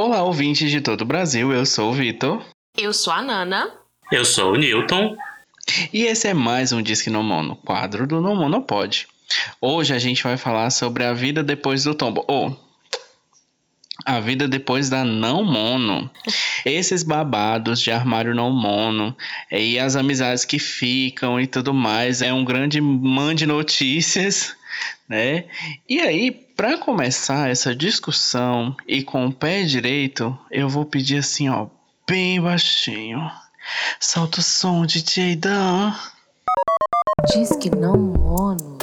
Olá, ouvintes de todo o Brasil, eu sou o Vitor. Eu sou a Nana. Eu sou o Newton. E esse é mais um Disque No Mono, quadro do No Monopod. Hoje a gente vai falar sobre a vida depois do tombo. Ou, a vida depois da não mono. Esses babados de armário não mono e as amizades que ficam e tudo mais. É um grande man de notícias, né? E aí, para começar essa discussão e com o pé direito, eu vou pedir assim, ó, bem baixinho. Solta o som, DJ Dan. Diz que não mono.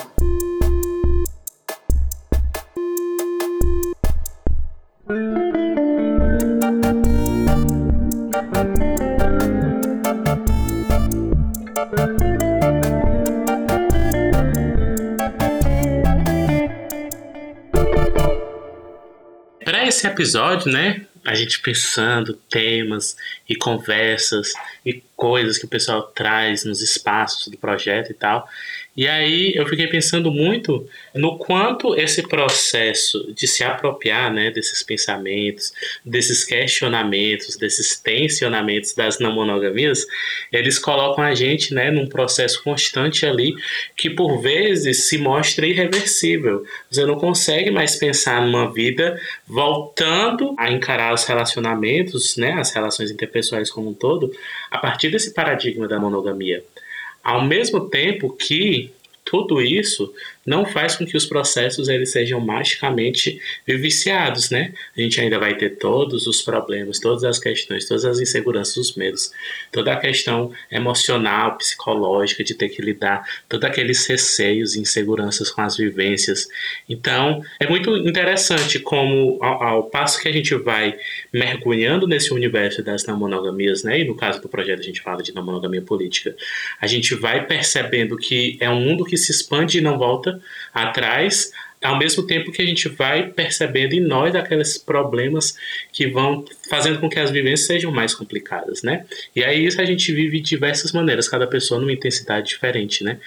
Para esse episódio, né, a gente pensando temas e conversas e coisas que o pessoal traz nos espaços do projeto e tal. E aí eu fiquei pensando muito no quanto esse processo de se apropriar né, desses pensamentos, desses questionamentos, desses tensionamentos das não monogamias, eles colocam a gente né, num processo constante ali que por vezes se mostra irreversível. Você não consegue mais pensar numa vida voltando a encarar os relacionamentos, né, as relações interpessoais como um todo, a partir desse paradigma da monogamia. Ao mesmo tempo que tudo isso não faz com que os processos eles sejam magicamente viciados, né? A gente ainda vai ter todos os problemas, todas as questões, todas as inseguranças, os medos, toda a questão emocional, psicológica de ter que lidar, todos aqueles receios e inseguranças com as vivências. Então, é muito interessante como ao, ao passo que a gente vai mergulhando nesse universo das não monogamias, né? E no caso do projeto a gente fala de não monogamia política, a gente vai percebendo que é um mundo que se expande e não volta atrás, ao mesmo tempo que a gente vai percebendo em nós aqueles problemas que vão fazendo com que as vivências sejam mais complicadas, né? E aí isso a gente vive de diversas maneiras, cada pessoa numa intensidade diferente, né?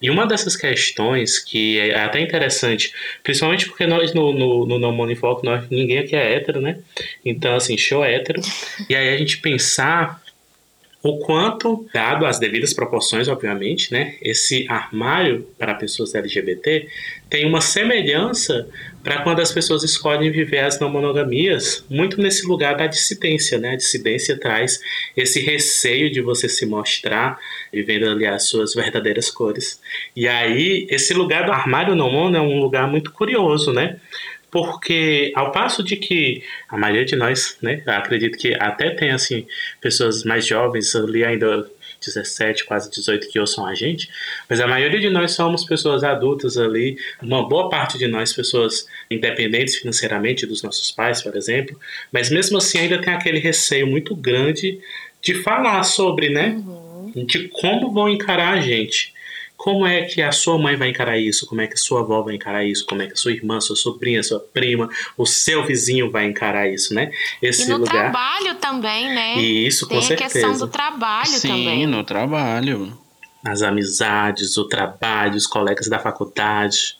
E uma dessas questões que é até interessante, principalmente porque nós no, no, no No Money nós, ninguém aqui é hétero, né? Então, assim, show hétero. E aí a gente pensar o quanto, dado as devidas proporções, obviamente, né, esse armário para pessoas LGBT tem uma semelhança para quando as pessoas escolhem viver as não monogamias, muito nesse lugar da dissidência, né? A dissidência traz esse receio de você se mostrar vivendo ali as suas verdadeiras cores. E aí, esse lugar do armário não mono é um lugar muito curioso, né? Porque ao passo de que a maioria de nós, né, acredito que até tem assim pessoas mais jovens ali ainda 17, quase 18 que ouçam a gente, mas a maioria de nós somos pessoas adultas ali, uma boa parte de nós pessoas independentes financeiramente dos nossos pais, por exemplo, mas mesmo assim ainda tem aquele receio muito grande de falar sobre, né, uhum. de como vão encarar a gente. Como é que a sua mãe vai encarar isso? Como é que a sua avó vai encarar isso? Como é que a sua irmã, sua sobrinha, sua prima, o seu vizinho vai encarar isso, né? Esse e no lugar... trabalho também, né? Isso, com Tem certeza. Tem a questão do trabalho Sim, também. Sim, no trabalho. As amizades, o trabalho, os colegas da faculdade.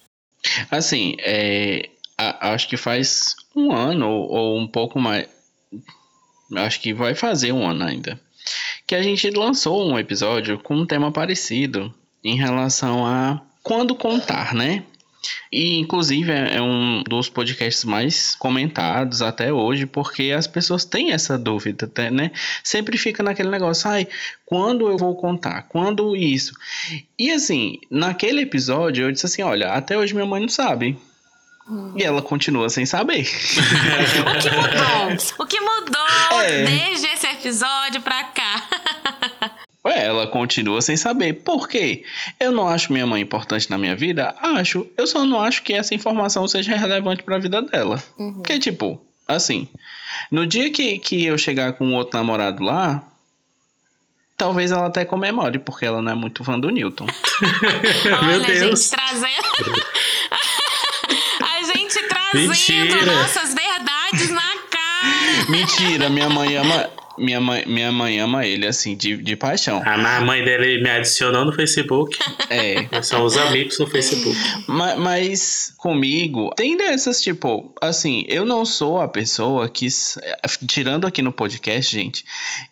Assim, é, a, acho que faz um ano ou, ou um pouco mais. Acho que vai fazer um ano ainda. Que a gente lançou um episódio com um tema parecido em relação a quando contar, né? E inclusive é, é um dos podcasts mais comentados até hoje, porque as pessoas têm essa dúvida, né? Sempre fica naquele negócio, ai, quando eu vou contar? Quando isso? E assim, naquele episódio eu disse assim, olha, até hoje minha mãe não sabe. Hum. E ela continua sem saber. o que mudou? O que mudou é. desde esse episódio pra cá? Ué, ela continua sem saber. Por quê? Eu não acho minha mãe importante na minha vida? Acho. Eu só não acho que essa informação seja relevante para a vida dela. Uhum. Porque, tipo, assim, no dia que, que eu chegar com outro namorado lá, talvez ela até comemore, porque ela não é muito fã do Newton. Olha, Meu Deus. gente trazendo. a gente trazendo Mentira. nossas verdades na cara. Mentira, minha mãe ama Minha mãe, minha mãe ama ele, assim, de, de paixão. A mãe dele me adicionou no Facebook. É. São os amigos no Facebook. Mas, mas comigo, tem dessas, tipo, assim, eu não sou a pessoa que. Tirando aqui no podcast, gente,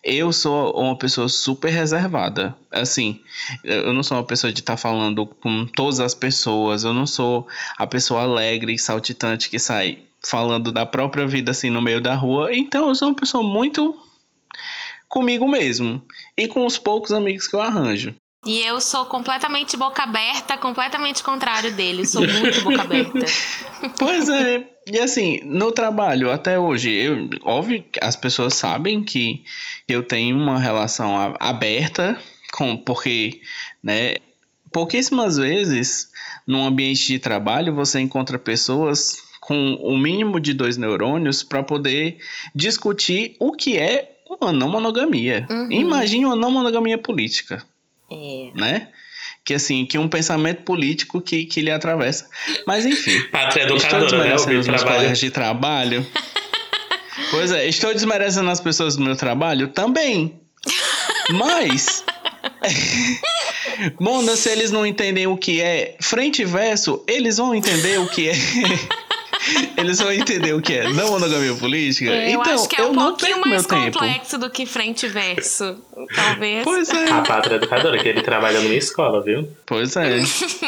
eu sou uma pessoa super reservada. Assim, eu não sou uma pessoa de estar tá falando com todas as pessoas, eu não sou a pessoa alegre e saltitante que sai falando da própria vida assim no meio da rua. Então eu sou uma pessoa muito comigo mesmo e com os poucos amigos que eu arranjo. E eu sou completamente boca aberta, completamente contrário dele. Sou muito boca aberta. pois é. E assim, no trabalho, até hoje, eu, óbvio que as pessoas sabem que eu tenho uma relação aberta, com, porque, né, pouquíssimas vezes, num ambiente de trabalho, você encontra pessoas com o mínimo de dois neurônios para poder discutir o que é uma não monogamia. Uhum. Imagine uma não monogamia política. É. Né? Que assim, que um pensamento político que, que lhe atravessa. Mas enfim. Pátria estou né? desmerecendo né? os meus colegas de trabalho. pois é, estou desmerecendo as pessoas do meu trabalho também. Mas. Mona, se eles não entendem o que é frente e verso, eles vão entender o que é Eles vão entender o que é não monogamia política. É, eu então, acho que é um pouquinho mais complexo tempo. do que frente e verso. Talvez. Pois é. A pátria educadora, que ele trabalha numa escola, viu? Pois é.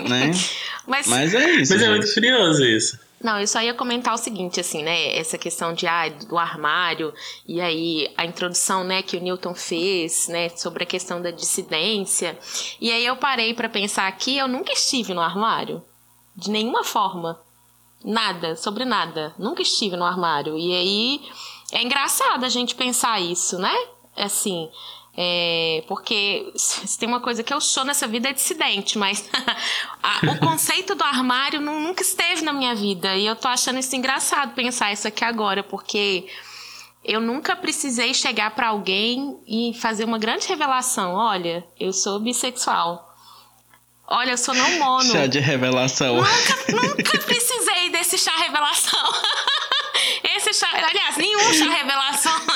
né? Mas, Mas é isso. Mas gente. é muito curioso isso. Não, eu só ia comentar o seguinte, assim, né? Essa questão de ah, do armário e aí a introdução, né, que o Newton fez, né, sobre a questão da dissidência. E aí eu parei para pensar aqui, eu nunca estive no armário de nenhuma forma. Nada, sobre nada. Nunca estive no armário. E aí é engraçado a gente pensar isso, né? Assim, é, porque se tem uma coisa que eu sou nessa vida é dissidente, mas a, o conceito do armário nunca esteve na minha vida. E eu tô achando isso engraçado pensar isso aqui agora, porque eu nunca precisei chegar para alguém e fazer uma grande revelação. Olha, eu sou bissexual. Olha, eu sou não mono. Chá de revelação. Nunca, nunca precisei desse chá revelação. Chá, aliás, nenhum chá revelação,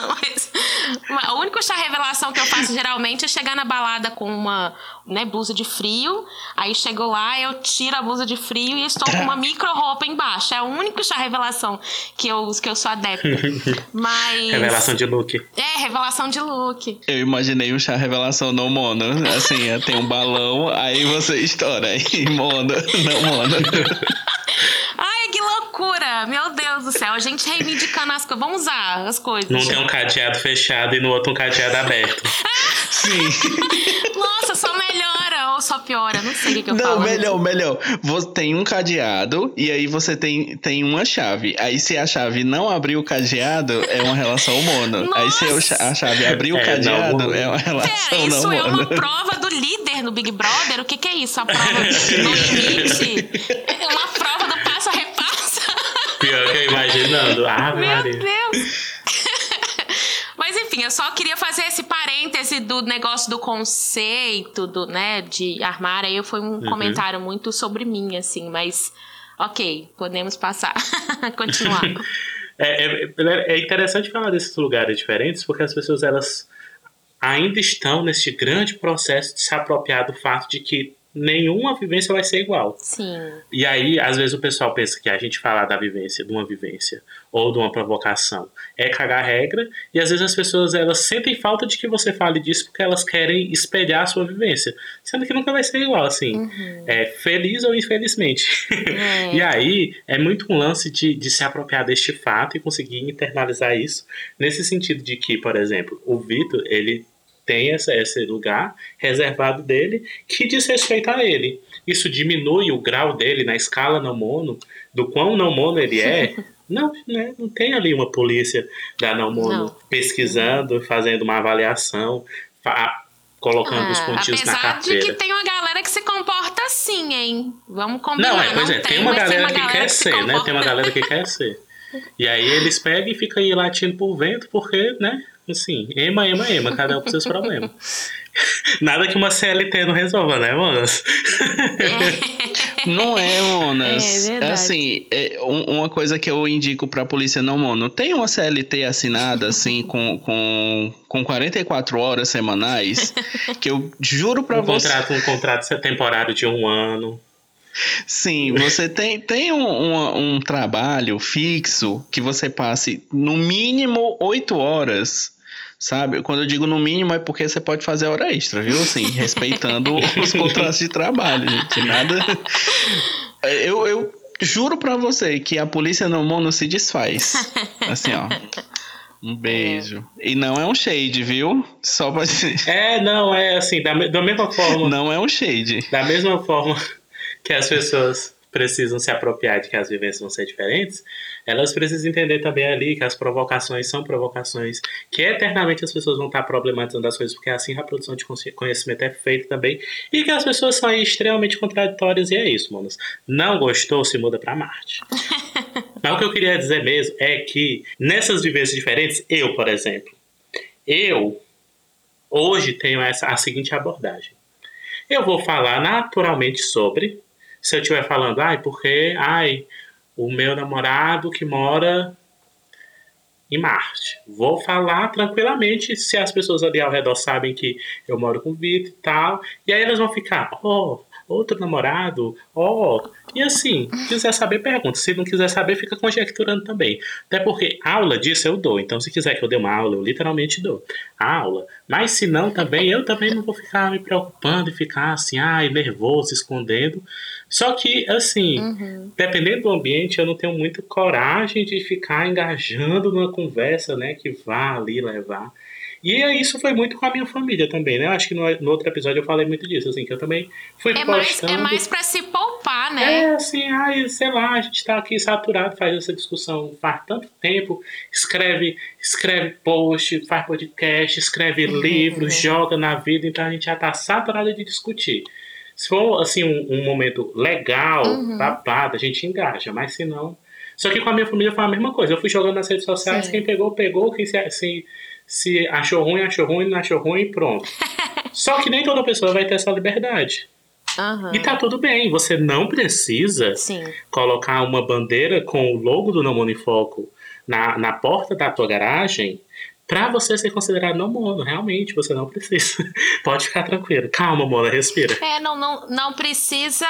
mas o único chá revelação que eu faço geralmente é chegar na balada com uma né, blusa de frio. Aí chego lá, eu tiro a blusa de frio e estou com uma micro roupa embaixo. É o único chá revelação que eu, que eu sou adepta. Mas. Revelação de look. É, revelação de look. Eu imaginei um chá revelação não mono. Assim, tem um balão, aí você estoura. Aí, mono, não mono. Meu Deus do céu, a gente reivindicando as coisas. Vamos usar as coisas. Num tem um cadeado fechado e no outro um cadeado aberto. Sim. Nossa, só melhora ou só piora? Não sei o que eu Não, falo. Não, melhor, melhor. Você tem um cadeado e aí você tem, tem uma chave. Aí se a chave não abrir o cadeado, é uma relação mono. Nossa. Aí se a chave abrir o é, cadeado, não, é uma relação Pera, isso não é uma prova do líder no Big Brother? O que, que é isso? A prova do limite? É uma prova imaginando. Ah, Meu Maria. Deus! Mas enfim, eu só queria fazer esse parêntese do negócio do conceito, do, né, de armário. Aí foi um uhum. comentário muito sobre mim, assim, mas ok, podemos passar. Continuar. É, é, é, interessante falar desses lugares diferentes, porque as pessoas elas ainda estão nesse grande processo de se apropriar do fato de que nenhuma vivência vai ser igual. Sim. E aí, às vezes, o pessoal pensa que a gente falar da vivência, de uma vivência ou de uma provocação é cagar regra, e às vezes as pessoas elas sentem falta de que você fale disso porque elas querem espelhar a sua vivência, sendo que nunca vai ser igual, assim, uhum. é, feliz ou infelizmente. É. e aí, é muito um lance de, de se apropriar deste fato e conseguir internalizar isso, nesse sentido de que, por exemplo, o Vitor, ele tem essa, esse lugar reservado dele que diz respeito a ele. Isso diminui o grau dele na escala não mono, do quão não mono ele é. Não, né, não tem ali uma polícia da não mono não. pesquisando, fazendo uma avaliação, colocando ah, os pontinhos na carteira. Apesar de que tem uma galera que se comporta assim, hein? Vamos combinar. Não, é, pois não é, tem, tem uma galera, uma que galera quer que ser, né? Tem uma galera que quer ser. E aí eles pegam e ficam aí latindo por vento, porque, né? Assim, ema, ema, ema, cada um com seus problemas. Nada que uma CLT não resolva, né, manas? Não é, Monas. É verdade. assim, é, um- uma coisa que eu indico pra polícia não, mono. Tem uma CLT assinada, assim, com, com, com 44 horas semanais, que eu juro pra Um você. contrato, um contrato temporário de um ano. Sim, você tem, tem um, um, um trabalho fixo que você passe no mínimo 8 horas. Sabe? Quando eu digo no mínimo é porque você pode fazer hora extra, viu? Assim, respeitando os contratos de trabalho, gente. Nada. Eu, eu juro pra você que a polícia no mono se desfaz. Assim, ó. Um beijo. E não é um shade, viu? Só pra. É, não, é assim, da, da mesma forma. Não é um shade. Da mesma forma que as pessoas precisam se apropriar de que as vivências vão ser diferentes, elas precisam entender também ali que as provocações são provocações, que eternamente as pessoas vão estar problematizando as coisas, porque assim a produção de conhecimento é feita também, e que as pessoas são aí extremamente contraditórias, e é isso, manos. Não gostou, se muda pra Marte. Mas o que eu queria dizer mesmo é que nessas vivências diferentes, eu, por exemplo, eu hoje tenho essa, a seguinte abordagem. Eu vou falar naturalmente sobre. Se eu estiver falando, ai, porque, ai, o meu namorado que mora em Marte. Vou falar tranquilamente se as pessoas ali ao redor sabem que eu moro com o Vitor e tal. E aí elas vão ficar, oh, outro namorado, oh. E assim, se quiser saber, pergunta. Se não quiser saber, fica conjecturando também. Até porque aula disso eu dou. Então, se quiser que eu dê uma aula, eu literalmente dou a aula. Mas se não, também, eu também não vou ficar me preocupando e ficar assim, ai, nervoso, escondendo. Só que, assim, dependendo do ambiente, eu não tenho muita coragem de ficar engajando numa conversa, né, que vá ali levar. E é isso foi muito com a minha família também, né? Acho que no, no outro episódio eu falei muito disso, assim, que eu também fui É mais, postando. é mais pra se poupar, né? É, assim, ai, sei lá, a gente tá aqui saturado, faz essa discussão faz tanto tempo, escreve, escreve post, faz podcast, escreve livros, joga na vida, então a gente já tá saturado de discutir. Se for, assim, um, um momento legal, babado, a gente engaja, mas se não... Só que com a minha família foi a mesma coisa, eu fui jogando nas redes sociais, Sim. quem pegou, pegou, quem se, se, se achou ruim, achou ruim, não achou ruim, pronto. Só que nem toda pessoa vai ter essa liberdade. Aham. E tá tudo bem, você não precisa Sim. colocar uma bandeira com o logo do Não Mono em Foco na, na porta da tua garagem pra você ser considerado não mono. Realmente, você não precisa. Pode ficar tranquilo. Calma, Mona, respira. É, não, não, não precisa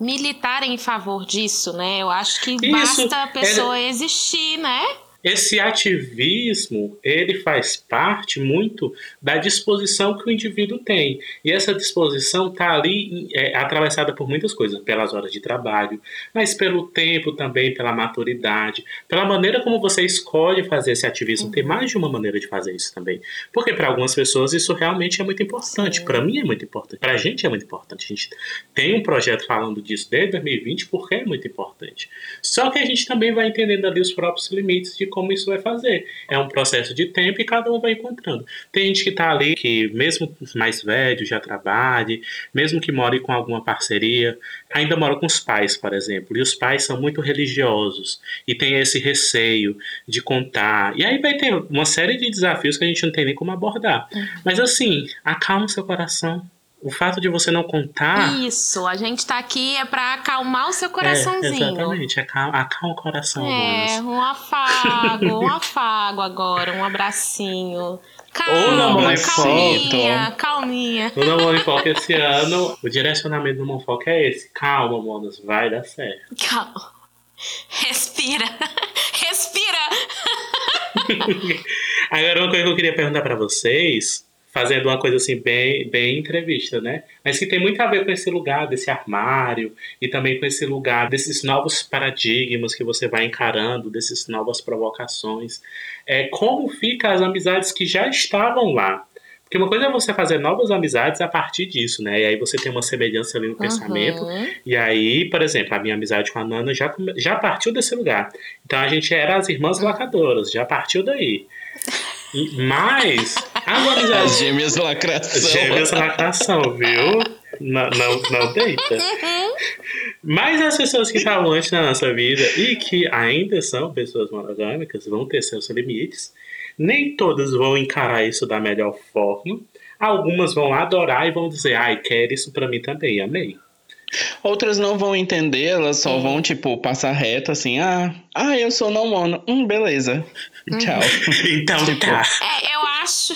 militar em favor disso, né? Eu acho que Isso, basta a pessoa existir, né? Esse ativismo, ele faz parte muito da disposição que o indivíduo tem. E essa disposição está ali é, atravessada por muitas coisas, pelas horas de trabalho, mas pelo tempo também, pela maturidade, pela maneira como você escolhe fazer esse ativismo. Tem mais de uma maneira de fazer isso também. Porque para algumas pessoas isso realmente é muito importante. Para mim é muito importante. Para a gente é muito importante. A gente tem um projeto falando disso desde 2020 porque é muito importante. Só que a gente também vai entendendo ali os próprios limites de como isso vai fazer. É um processo de tempo e cada um vai encontrando. Tem gente que está ali que, mesmo mais velho, já trabalhe, mesmo que more com alguma parceria, ainda mora com os pais, por exemplo. E os pais são muito religiosos e tem esse receio de contar. E aí vai ter uma série de desafios que a gente não tem nem como abordar. Mas assim, acalma o seu coração. O fato de você não contar. Isso, a gente tá aqui é pra acalmar o seu É, coraçãozinho. exatamente, acalma, acalma o coração, É, um afago, um afago agora, um abracinho. Calma, calminha, calminha. No Namoro em Foco esse ano, o direcionamento do Monfoco é esse. Calma, manos, vai dar certo. Calma. Respira. Respira. Agora, uma coisa que eu queria perguntar pra vocês, fazendo uma coisa assim, bem, bem entrevista, né? Mas que tem muito a ver com esse lugar desse armário e também com esse lugar desses novos paradigmas que você vai encarando, dessas novas provocações. É, como fica as amizades que já estavam lá? Porque uma coisa é você fazer novas amizades a partir disso, né? E aí você tem uma semelhança ali no pensamento. Uhum. E aí, por exemplo, a minha amizade com a Nana já, já partiu desse lugar. Então a gente era as irmãs lacadoras, já partiu daí. E- Mas as As amizades. gêmeas lacração. Gêmeas lacração, viu? Não, não, não deita. Mas as pessoas que estavam antes na nossa vida e que ainda são pessoas monogâmicas vão ter seus limites. Nem todas vão encarar isso da melhor forma. Algumas vão adorar e vão dizer, ai, quero isso pra mim também, amei. Outras não vão entender, elas só vão, tipo, passar reto assim, ah, ah, eu sou não mono. Hum, beleza. Tchau. Então Tipo, tá. É, eu acho.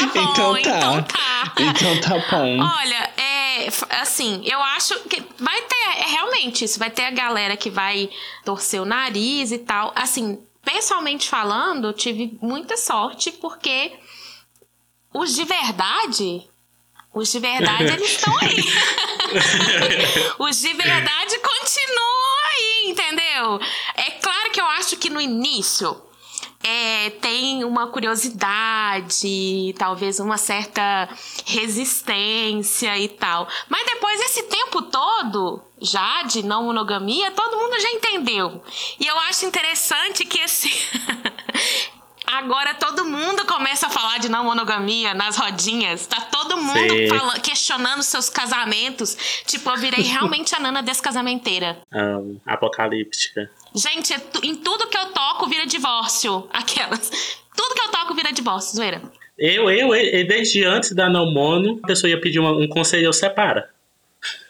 Tá bom, Então então tá. tá. Então tá bom. Olha, é, assim, eu acho que vai ter, é realmente isso, vai ter a galera que vai torcer o nariz e tal. Assim, pessoalmente falando, eu tive muita sorte porque os de verdade, os de verdade, eles estão aí. os de verdade continuam aí, entendeu? É claro que eu acho que no início é, tem uma curiosidade, talvez uma certa resistência e tal. Mas depois esse tempo todo, já de não monogamia, todo mundo já entendeu. E eu acho interessante que esse. Agora todo mundo começa a falar de não monogamia nas rodinhas. Tá todo mundo fala- questionando seus casamentos. Tipo, eu virei realmente a nana descasamenteira. Amo. apocalíptica. Gente, é em tudo que eu toco vira divórcio. Aquelas. Tudo que eu toco vira divórcio, zoeira. Eu, eu, eu, desde antes da não mono, a pessoa ia pedir uma- um conselho, eu separa.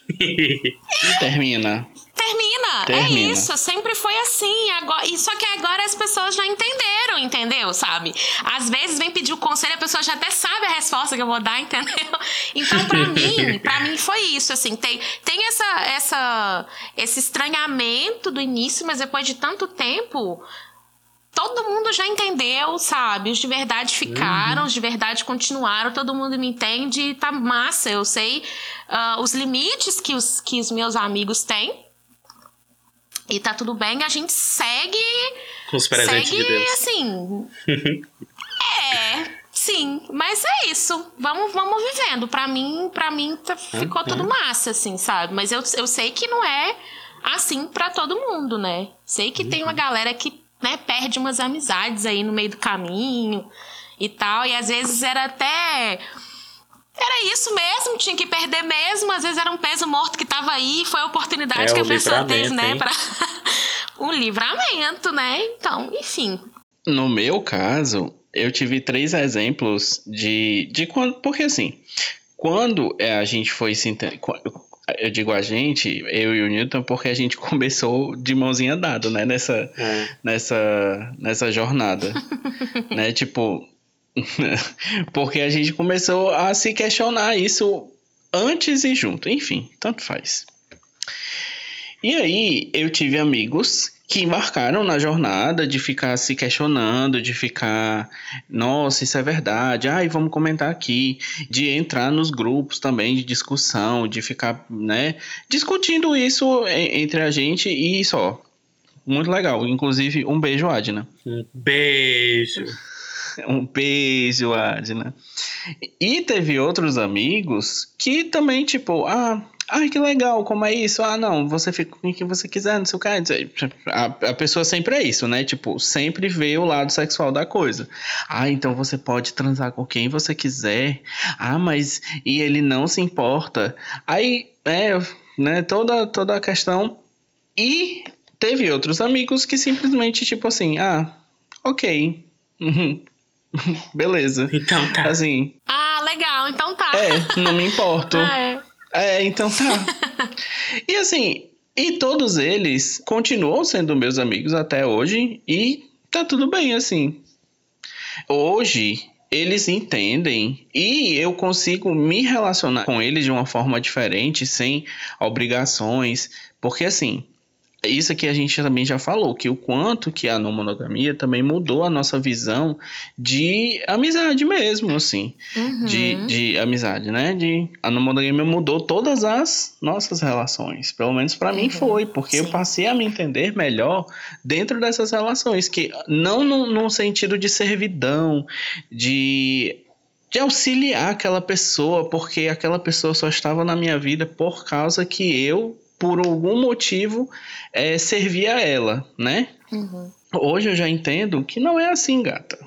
Termina. Termina, é Termina. isso, sempre foi assim. Agora, e só que agora as pessoas já entenderam, entendeu? Sabe? Às vezes vem pedir o conselho, a pessoa já até sabe a resposta que eu vou dar, entendeu? Então, pra mim, pra mim foi isso, assim, tem, tem essa, essa, esse estranhamento do início, mas depois de tanto tempo, todo mundo já entendeu, sabe? Os de verdade ficaram, os de verdade continuaram, todo mundo me entende e tá massa. Eu sei ah, os limites que os, que os meus amigos têm. E tá tudo bem, a gente segue. Com os presentes segue de Deus. assim. é, sim. Mas é isso. Vamos, vamos vivendo. Pra mim, pra mim tá- ficou tudo massa, assim, sabe? Mas eu, eu sei que não é assim pra todo mundo, né? Sei que tem uma galera que né, perde umas amizades aí no meio do caminho e tal. E às vezes era até. Era isso mesmo, tinha que perder mesmo. Às vezes era um peso morto que tava aí, foi a oportunidade É, que a pessoa teve, né? hein? Pra... um livramento, né? Então, enfim. No meu caso, eu tive três exemplos de, de quando. Porque assim, quando é, a gente foi se. Eu digo a gente, eu e o Newton, porque a gente começou de mãozinha dada, né? Nessa, É. nessa, nessa jornada. né? Tipo. porque a gente começou a se questionar isso antes e junto. Enfim, tanto faz. E aí, eu tive amigos que embarcaram na jornada de ficar se questionando, de ficar, nossa, isso é verdade, ai, vamos comentar aqui, de entrar nos grupos também de discussão, de ficar, né, discutindo isso entre a gente e só. Muito legal. Inclusive, um beijo, Adna. Um beijo. Um beijo, Adna. E teve outros amigos que também, tipo, ah, ai, que legal, como é isso? Ah, não, você fica com quem você quiser, não sei o que. A, a pessoa sempre é isso, né? Tipo, sempre vê o lado sexual da coisa. Ah, então você pode transar com quem você quiser. Ah, mas e ele não se importa. Aí, é, né, toda, toda a questão. E teve outros amigos que simplesmente, tipo assim, ah, ok. Uhum. Beleza. Então tá. Assim, Ah, legal, então tá. é, não me importo. Ah, é. É, então tá. E assim, e todos eles continuam sendo meus amigos até hoje e tá tudo bem assim. Hoje eles entendem e eu consigo me relacionar com eles de uma forma diferente, sem obrigações, porque assim, isso que a gente também já falou, que o quanto que a não monogamia também mudou a nossa visão de amizade mesmo, assim Uhum. de, de amizade, né? De, a não monogamia mudou todas as nossas relações. Pelo menos pra mim Uhum, foi, porque eu sim. passei a me entender melhor dentro dessas relações, que não no, no sentido de servidão, de de auxiliar aquela pessoa, porque aquela pessoa só estava na minha vida por causa que eu, por algum motivo, eh, servia a ela, né? Uhum. Hoje eu já entendo que não é assim, gata.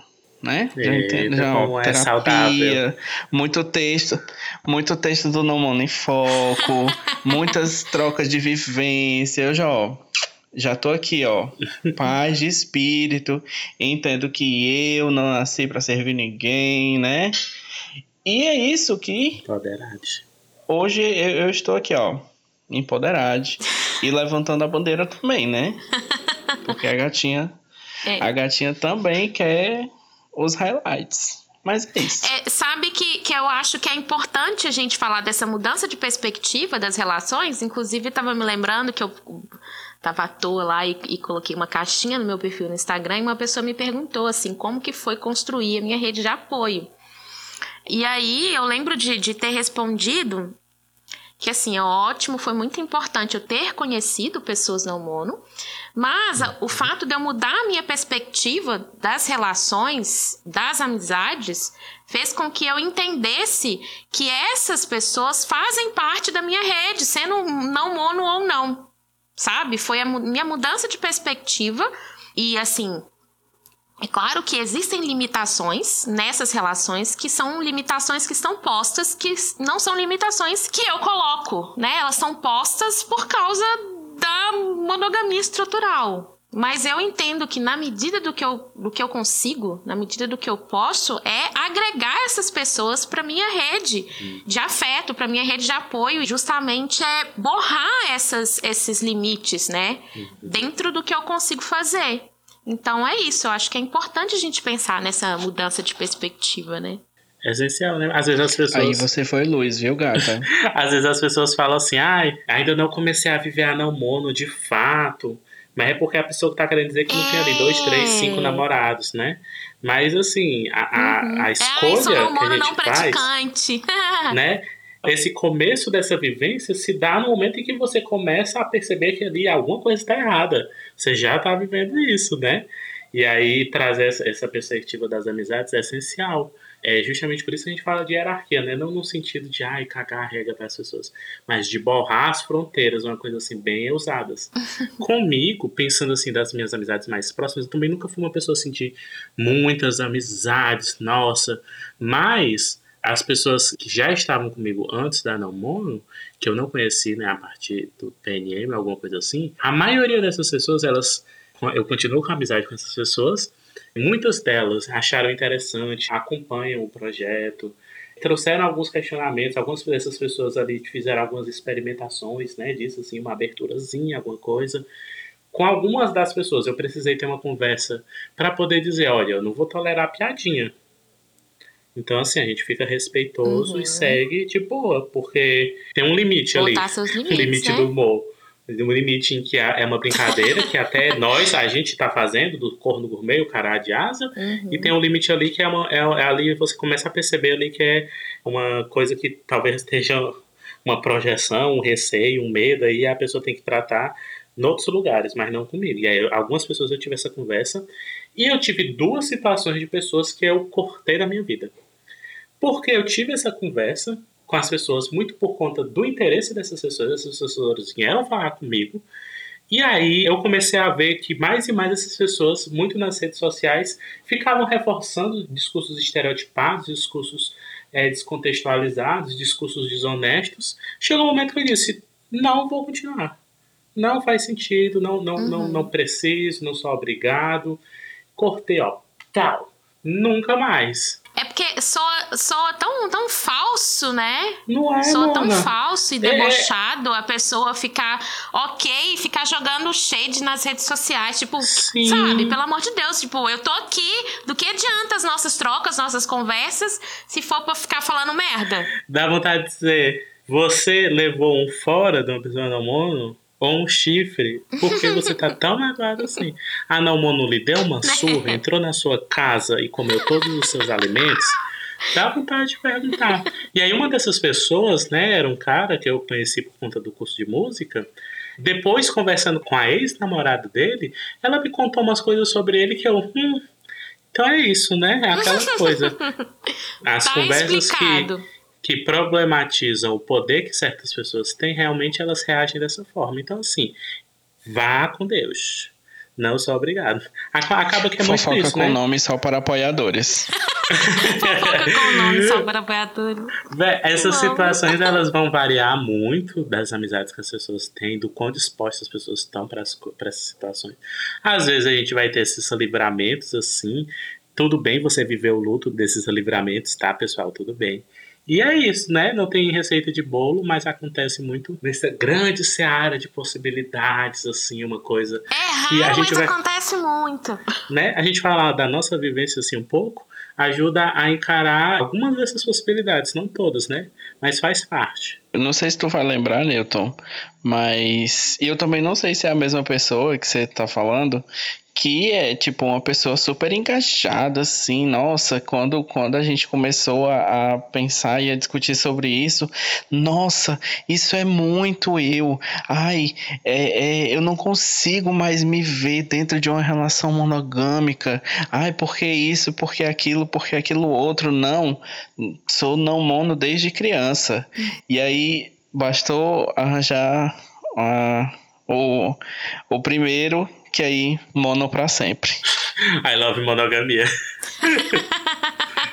né? Já Eita, entendo, já, como é terapia, saudável. muito texto, muito texto do Não Mono em Foco, muitas trocas de vivência, eu já, ó, já tô aqui, ó, paz de espírito, entendo que eu não nasci para servir ninguém, né? E é isso que Poderade. hoje eu, eu estou aqui, ó, empoderado e levantando a bandeira também, né? Porque a gatinha, É. a gatinha também quer os highlights. Mas é isso. É, sabe que, que eu acho que é importante a gente falar dessa mudança de perspectiva das relações. Inclusive, estava me lembrando que eu tava à toa lá e, e coloquei uma caixinha no meu perfil no Instagram e uma pessoa me perguntou assim, como que foi construir a minha rede de apoio. E aí eu lembro de, de ter respondido que assim, é ótimo, foi muito importante eu ter conhecido pessoas não mono, mas o fato de eu mudar a minha perspectiva das relações, das amizades, fez com que eu entendesse que essas pessoas fazem parte da minha rede, sendo não mono ou não. Sabe? Foi a minha mudança de perspectiva e assim, é claro que existem limitações nessas relações que são limitações que estão postas, que não são limitações que eu coloco, né? Elas são postas por causa da monogamia estrutural. Mas eu entendo que na medida do que eu, do que eu consigo, na medida do que eu posso, é agregar essas pessoas para minha rede de afeto, para minha rede de apoio e justamente é borrar essas, esses limites, né? Dentro do que eu consigo fazer. Então é isso, eu acho que é importante a gente pensar nessa mudança de perspectiva, né? É essencial, né? Às vezes as pessoas. Aí você foi luz, viu, gata? Às vezes as pessoas falam assim, ai, ainda não comecei a viver a não mono de fato. Mas é porque a pessoa que tá querendo dizer que não tem ali dois, três, cinco É. namorados, né? Mas assim, a, a, a Uhum. Ai, escolha sou que a hormônio gente não faz, praticante. né? Esse começo dessa vivência se dá no momento em que você começa a perceber que ali alguma coisa está errada. Você já tá vivendo isso, né? E aí trazer essa, perspectiva das amizades é essencial. É justamente por isso que a gente fala de hierarquia, né? Não no sentido de ai, cagar a regra para as pessoas, mas de borrar as fronteiras, uma coisa assim bem ousadas. Comigo, pensando assim das minhas amizades mais próximas, eu também nunca fui uma pessoa assim de muitas amizades, nossa, mas as pessoas que já estavam comigo antes da Não Mono, que eu não conheci, né, a partir do PNM, alguma coisa assim, a maioria dessas pessoas, elas eu continuo com amizade com essas pessoas. Muitas delas acharam interessante, acompanham o projeto, trouxeram alguns questionamentos. Algumas dessas pessoas ali fizeram algumas experimentações, né, disso assim, uma aberturazinha, alguma coisa. Com algumas das pessoas eu precisei ter uma conversa para poder dizer, olha, eu não vou tolerar piadinha. Então, assim, a gente fica respeitoso Uhum. e segue de boa, porque tem um limite ali. Botar seus O limites, limite né? do humor. Um limite em que é é uma brincadeira que até nós, a gente tá fazendo, do corno gourmet, o cará de asa, Uhum. e tem um limite ali que é, uma, é, é ali você começa a perceber ali que é uma coisa que talvez esteja uma projeção, um receio, um medo, aí a pessoa tem que tratar em outros lugares, mas não comigo. E aí algumas pessoas eu tive essa conversa, e eu tive duas situações de pessoas que eu cortei da minha vida. Porque eu tive essa conversa com as pessoas muito por conta do interesse dessas pessoas, essas pessoas vieram falar comigo. E aí eu comecei a ver que mais e mais essas pessoas, muito nas redes sociais, ficavam reforçando discursos estereotipados, discursos eh, descontextualizados, discursos desonestos. Chegou um momento que eu disse: não vou continuar. Não faz sentido, não, não, não, Uhum. não preciso, não sou obrigado. Cortei, ó. Tal. Nunca mais. É porque soa, soa tão, tão falso, né? Não é, Soa tão Mona. falso e É. debochado a pessoa ficar ok e ficar jogando shade nas redes sociais. Tipo, Sim. sabe? Pelo amor de Deus. Tipo, eu tô aqui. Do que adianta as nossas trocas, nossas conversas, se for pra ficar falando merda? Dá vontade de dizer, você levou um fora de uma pessoa mono ou um chifre, porque você tá tão magoado assim. A não mono lhe deu uma surra, entrou na sua casa e comeu todos os seus alimentos. Dá vontade de perguntar. E aí uma dessas pessoas, né, era um cara que eu conheci por conta do curso de música. Depois, conversando com a ex-namorada dele, ela me contou umas coisas sobre ele que eu... Hum, então é isso, né? É aquela coisa. As tá conversas explicado. que problematizam o poder que certas pessoas têm, realmente elas reagem dessa forma. Então, assim, vá com Deus. Não sou obrigado. Aca- Acaba que é muito Fofoca isso, com né? nome só para apoiadores. Fofoca com o nome só para apoiadores. Vé, essas Não. situações elas vão variar muito das amizades que as pessoas têm, do quão dispostas as pessoas estão para essas situações. Às vezes a gente vai ter esses livramentos assim. Tudo bem você viver o luto desses livramentos, tá, pessoal? Tudo bem. E é isso, né? Não tem receita de bolo, mas acontece muito nessa grande seara de possibilidades, assim, uma coisa É E a raro, gente mas vai- acontece muito. né? A gente falar da nossa vivência assim um pouco ajuda a encarar algumas dessas possibilidades, não todas, né? Mas faz parte. Eu não sei se tu vai lembrar, Newton, mas eu também não sei se é a mesma pessoa que você tá falando, que é tipo uma pessoa super encaixada, assim, nossa, quando, quando a gente começou a, a pensar e a discutir sobre isso, nossa, isso é muito eu. Ai, é, é, eu não consigo mais me ver dentro de uma relação monogâmica. Ai, por que isso, por que aquilo, por que aquilo outro? Não, sou não mono desde criança. E aí bastou arranjar ah, o, o primeiro, que aí mono pra sempre. I love monogamia.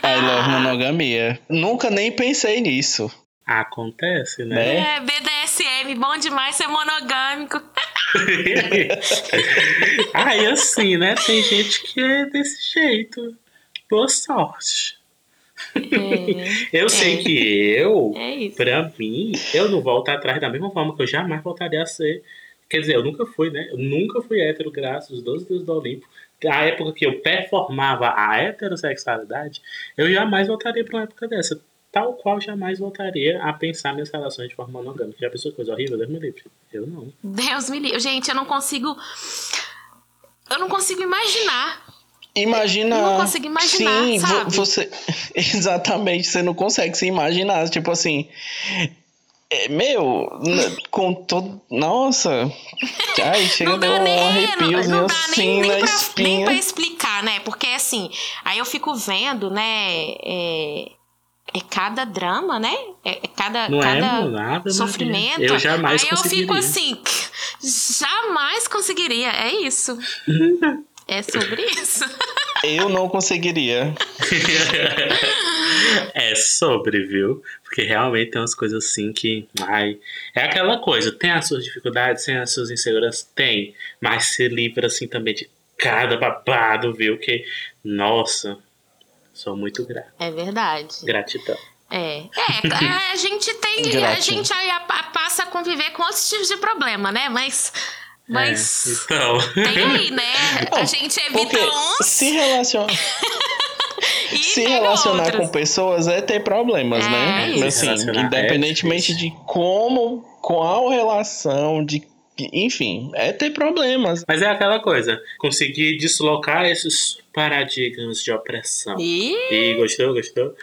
I love monogamia. Nunca nem pensei nisso, Acontece, né? né? É, BDSM, bom demais ser monogâmico. ah, e assim, né? Tem gente que é desse jeito. Boa sorte. É, Eu sei que eu, é isso. pra mim, eu não volto atrás da mesma forma que eu jamais voltaria a ser. Quer dizer, eu nunca fui, né? Eu nunca fui hétero, graças aos 12 deuses do Olimpo. A época que eu performava a heterossexualidade, eu jamais voltaria pra uma época dessa. Tal qual jamais voltaria a pensar minhas relações de forma monogâmica. Já pensou coisa horrível? Deus me livre. Eu não. Deus me livre. Gente, eu não consigo. Eu não consigo imaginar. Imagina. Eu não consigo imaginar, Sim, sabe? você. Exatamente, você não consegue se imaginar. Tipo assim. É, meu, com todo. Nossa! Ai, chega Não dá um nem, não, arrepiozinho não dá assim nem, nem, na pra, nem espinha. pra explicar, né? Porque assim, aí eu fico vendo, né? É, é cada drama, né? É, é cada, Não é cada nada, Maria. sofrimento. Eu jamais aí eu fico conseguiria. assim, jamais conseguiria. É isso. É sobre isso. Eu não conseguiria. é sobre, viu? Porque realmente tem umas coisas assim que. Ai, é aquela coisa, tem as suas dificuldades, tem as suas inseguranças, tem, mas se livra assim também de cada babado, viu? Que, nossa, sou muito grato. É verdade. Gratidão. É, é, é, a gente tem, a gente aí a- a- passa a conviver com outros tipos de problema, né? Mas, mas É, então. tem aí, né? A gente evita uns se relaciona. e Se relacionar outros. com pessoas é ter problemas, É, né? isso. Assim, Relacionar independentemente é de como, qual relação, de enfim, é ter problemas. Mas é aquela coisa, conseguir deslocar esses paradigmas de opressão. Ih, E gostou, gostou?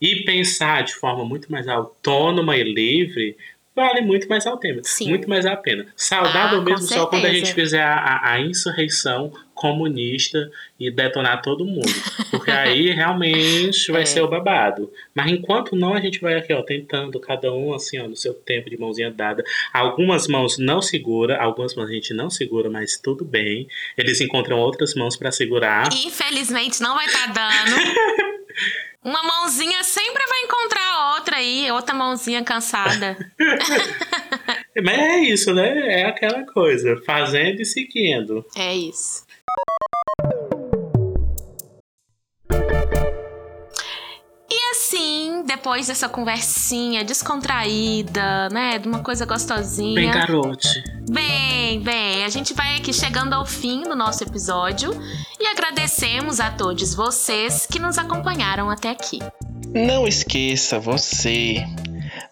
E pensar de forma muito mais autônoma e livre vale muito mais a pena. Sim. Muito mais a pena. Saudável Ah, mesmo só quando a gente fizer a, a, a insurreição comunista e detonar todo mundo. Porque aí realmente vai É. ser o babado. Mas enquanto não, a gente vai aqui, ó, tentando, cada um assim, ó, no seu tempo de mãozinha dada. Algumas mãos não segura, algumas mãos a gente não segura, mas tudo bem. Eles encontram outras mãos para segurar. infelizmente não vai estar dando. Uma mãozinha sempre vai encontrar a outra aí, outra mãozinha cansada. Mas é isso, né? É aquela coisa, fazendo e seguindo. É isso. Assim, depois dessa conversinha descontraída, né, de uma coisa gostosinha. Bem, garote. Bem, bem, a gente vai aqui chegando ao fim do nosso episódio e agradecemos a todos vocês que nos acompanharam até aqui. Não esqueça você,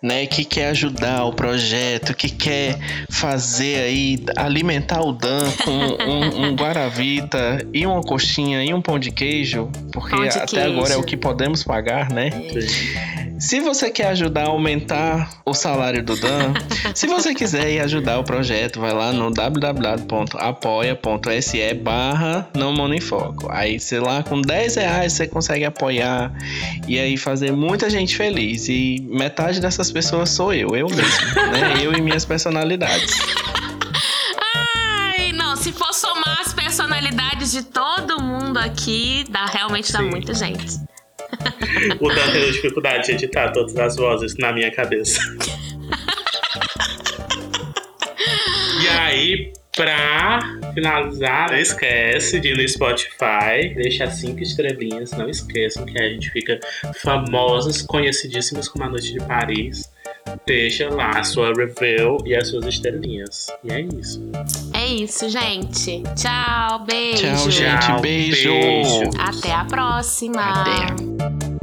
né, que quer ajudar o projeto, que quer fazer aí, alimentar o Dan com um, um guaravita e uma coxinha e um pão de queijo, porque de até queijo. agora é o que podemos pagar, né? Se você quer ajudar a aumentar o salário do Dan, se você quiser ir ajudar o projeto, vai lá no www.apoia.se barra não Monofoco. Aí, sei lá, com 10 reais você consegue apoiar e aí fazer muita gente feliz. E metade dessas pessoas sou eu, eu mesmo, né? Eu e minhas personalidades. Ai, não, se for somar as personalidades de todo mundo aqui, dá realmente dá Sim. muita gente. O Dan teve dificuldade de editar todas as vozes na minha cabeça. e aí, pra finalizar, não esquece de ir no Spotify, deixar cinco estrelinhas. Não esqueçam que a gente fica famosos, conhecidíssimos como a Noite de Paris. Deixa lá a sua review e as suas estrelinhas. E é isso. É isso, gente. Tchau, beijo. Tchau, gente. Beijo. beijo. Até a próxima. Até.